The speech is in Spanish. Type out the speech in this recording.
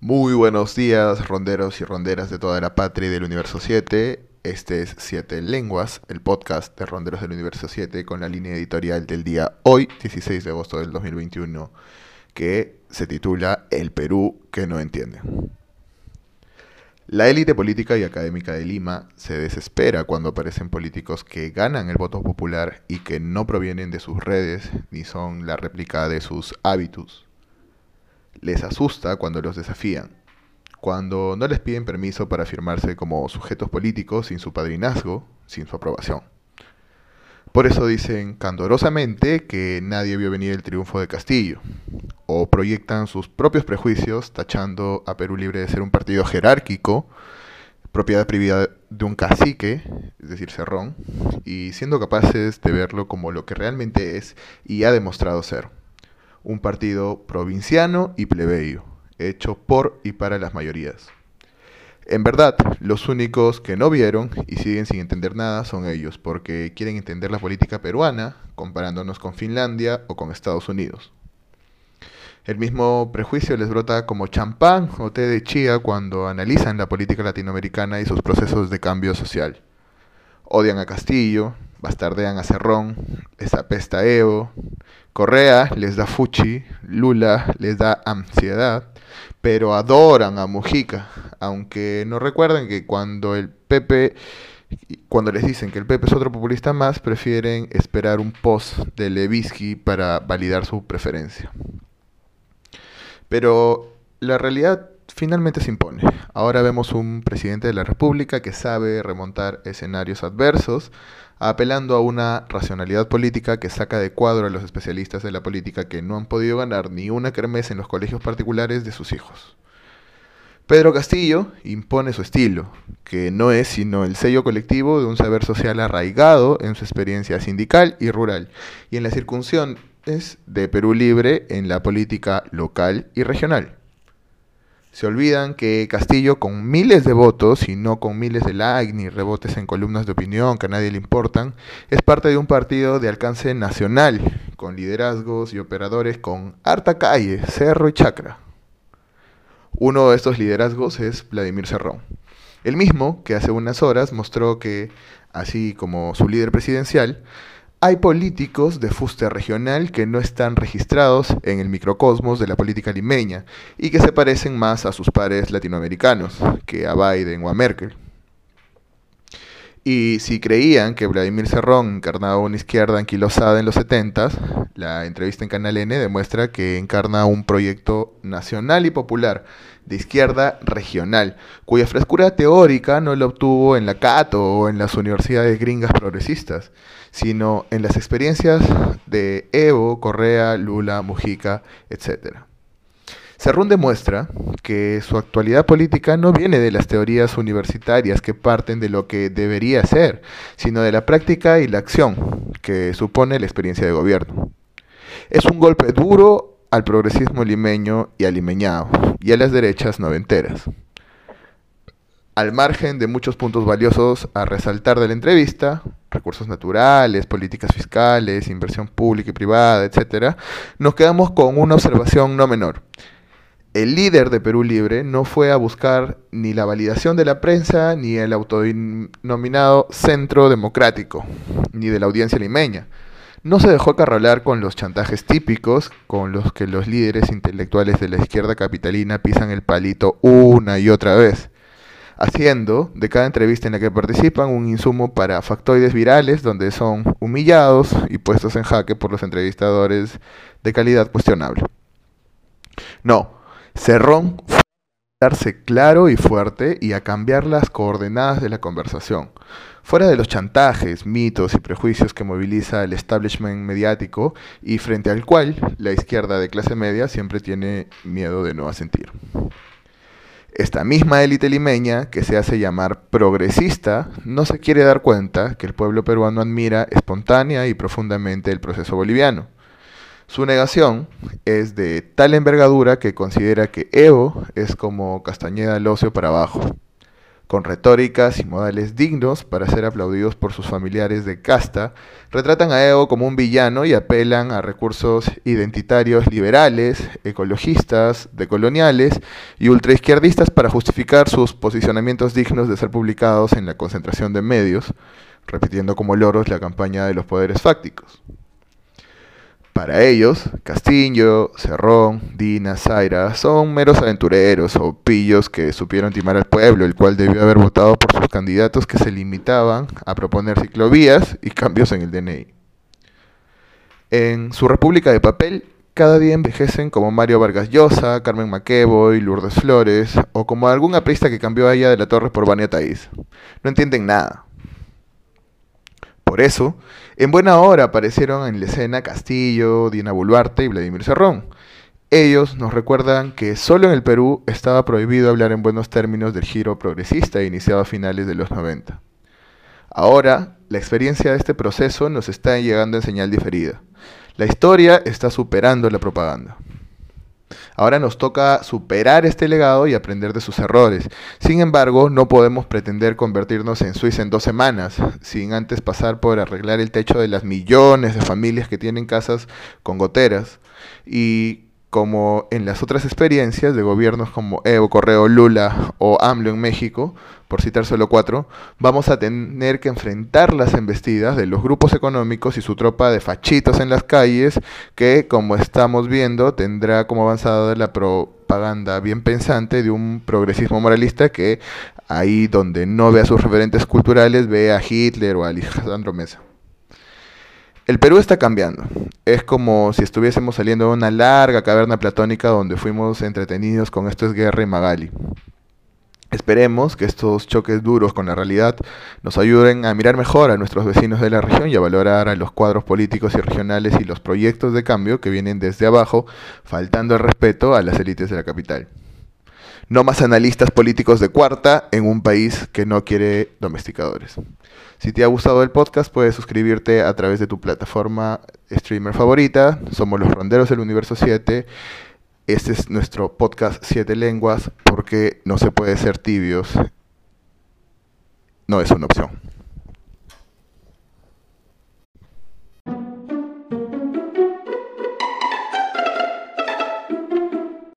Muy buenos días, ronderos y ronderas de toda la patria y del Universo 7. Este es Siete Lenguas, el podcast de Ronderos del Universo 7 con la línea editorial del día hoy, 16 de agosto del 2021, que se titula El Perú que no entiende. La élite política y académica de Lima se desespera cuando aparecen políticos que ganan el voto popular y que no provienen de sus redes ni son la réplica de sus hábitos les asusta cuando los desafían, cuando no les piden permiso para firmarse como sujetos políticos sin su padrinazgo, sin su aprobación. Por eso dicen candorosamente que nadie vio venir el triunfo de Castillo, o proyectan sus propios prejuicios tachando a Perú Libre de ser un partido jerárquico, propiedad privada de un cacique, es decir, Cerrón, y siendo capaces de verlo como lo que realmente es y ha demostrado ser un partido provinciano y plebeyo, hecho por y para las mayorías. En verdad, los únicos que no vieron y siguen sin entender nada son ellos, porque quieren entender la política peruana comparándonos con Finlandia o con Estados Unidos. El mismo prejuicio les brota como champán o té de chía cuando analizan la política latinoamericana y sus procesos de cambio social. Odian a Castillo, bastardean a Cerrón, les apesta Evo, Correa les da fuchi, Lula les da ansiedad, pero adoran a Mujica, aunque no recuerden que cuando el Pepe cuando les dicen que el Pepe es otro populista más, prefieren esperar un post de Levinsky para validar su preferencia. Pero la realidad finalmente se impone. Ahora vemos un presidente de la República que sabe remontar escenarios adversos, apelando a una racionalidad política que saca de cuadro a los especialistas de la política que no han podido ganar ni una kermés en los colegios particulares de sus hijos. Pedro Castillo impone su estilo, que no es sino el sello colectivo de un saber social arraigado en su experiencia sindical y rural, y en las circunstancias de Perú Libre en la política local y regional. Se olvidan que Castillo, con miles de votos y no con miles de likes ni rebotes en columnas de opinión que a nadie le importan, es parte de un partido de alcance nacional, con liderazgos y operadores con harta calle, cerro y chacra. Uno de estos liderazgos es Vladimir Cerrón. El mismo que hace unas horas mostró que, así como su líder presidencial, hay políticos de fuste regional que no están registrados en el microcosmos de la política limeña y que se parecen más a sus pares latinoamericanos que a Biden o a Merkel. Y si creían que Vladimir Cerrón encarnaba una izquierda anquilosada en los 70, la entrevista en Canal N demuestra que encarna un proyecto nacional y popular de izquierda regional, cuya frescura teórica no la obtuvo en la Cato o en las universidades gringas progresistas, sino en las experiencias de Evo, Correa, Lula, Mujica, etc. Cerrón demuestra que su actualidad política no viene de las teorías universitarias que parten de lo que debería ser, sino de la práctica y la acción que supone la experiencia de gobierno. Es un golpe duro al progresismo limeño y al limeñado, y a las derechas noventeras. Al margen de muchos puntos valiosos a resaltar de la entrevista, recursos naturales, políticas fiscales, inversión pública y privada, etc., nos quedamos con una observación no menor. El líder de Perú Libre no fue a buscar ni la validación de la prensa ni el autodenominado centro democrático, ni de la audiencia limeña no se dejó acarrolar con los chantajes típicos con los que los líderes intelectuales de la izquierda capitalina pisan el palito una y otra vez, haciendo de cada entrevista en la que participan un insumo para factoides virales donde son humillados y puestos en jaque por los entrevistadores de calidad cuestionable. No, Cerrón fue a darse claro y fuerte y a cambiar las coordenadas de la conversación Fuera de los chantajes, mitos y prejuicios que moviliza el establishment mediático y frente al cual la izquierda de clase media siempre tiene miedo de no asentir. Esta misma élite limeña, que se hace llamar progresista, no se quiere dar cuenta que el pueblo peruano admira espontánea y profundamente el proceso boliviano. Su negación es de tal envergadura que considera que Evo es como Castañeda al ocio para abajo con retóricas y modales dignos para ser aplaudidos por sus familiares de casta, retratan a Evo como un villano y apelan a recursos identitarios liberales, ecologistas, decoloniales y ultraizquierdistas para justificar sus posicionamientos dignos de ser publicados en la concentración de medios, repitiendo como loros la campaña de los poderes fácticos. Para ellos, Castillo, Cerrón, Dina, Zaira son meros aventureros o pillos que supieron timar al pueblo, el cual debió haber votado por sus candidatos que se limitaban a proponer ciclovías y cambios en el DNI. En su República de Papel, cada día envejecen como Mario Vargas Llosa, Carmen y Lourdes Flores, o como algún aprista que cambió a ella de la Torre por Vania Taís. No entienden nada. Por eso, en buena hora aparecieron en la escena Castillo, Dina Boluarte y Vladimir Serrón. Ellos nos recuerdan que solo en el Perú estaba prohibido hablar en buenos términos del giro progresista iniciado a finales de los 90. Ahora, la experiencia de este proceso nos está llegando en señal diferida. La historia está superando la propaganda. Ahora nos toca superar este legado y aprender de sus errores. Sin embargo, no podemos pretender convertirnos en Suiza en dos semanas, sin antes pasar por arreglar el techo de las millones de familias que tienen casas con goteras. Y como en las otras experiencias de gobiernos como Evo, Correo, Lula o AMLO en México, por citar solo cuatro, vamos a tener que enfrentar las embestidas de los grupos económicos y su tropa de fachitos en las calles, que como estamos viendo tendrá como avanzada la propaganda bien pensante de un progresismo moralista que ahí donde no ve a sus referentes culturales ve a Hitler o a Alejandro Mesa. El Perú está cambiando. Es como si estuviésemos saliendo de una larga caverna platónica donde fuimos entretenidos con esto es guerra y Magali. Esperemos que estos choques duros con la realidad nos ayuden a mirar mejor a nuestros vecinos de la región y a valorar a los cuadros políticos y regionales y los proyectos de cambio que vienen desde abajo, faltando el respeto a las élites de la capital. No más analistas políticos de cuarta en un país que no quiere domesticadores. Si te ha gustado el podcast, puedes suscribirte a través de tu plataforma streamer favorita. Somos los Ronderos del Universo 7. Este es nuestro podcast 7 lenguas porque no se puede ser tibios. No es una opción.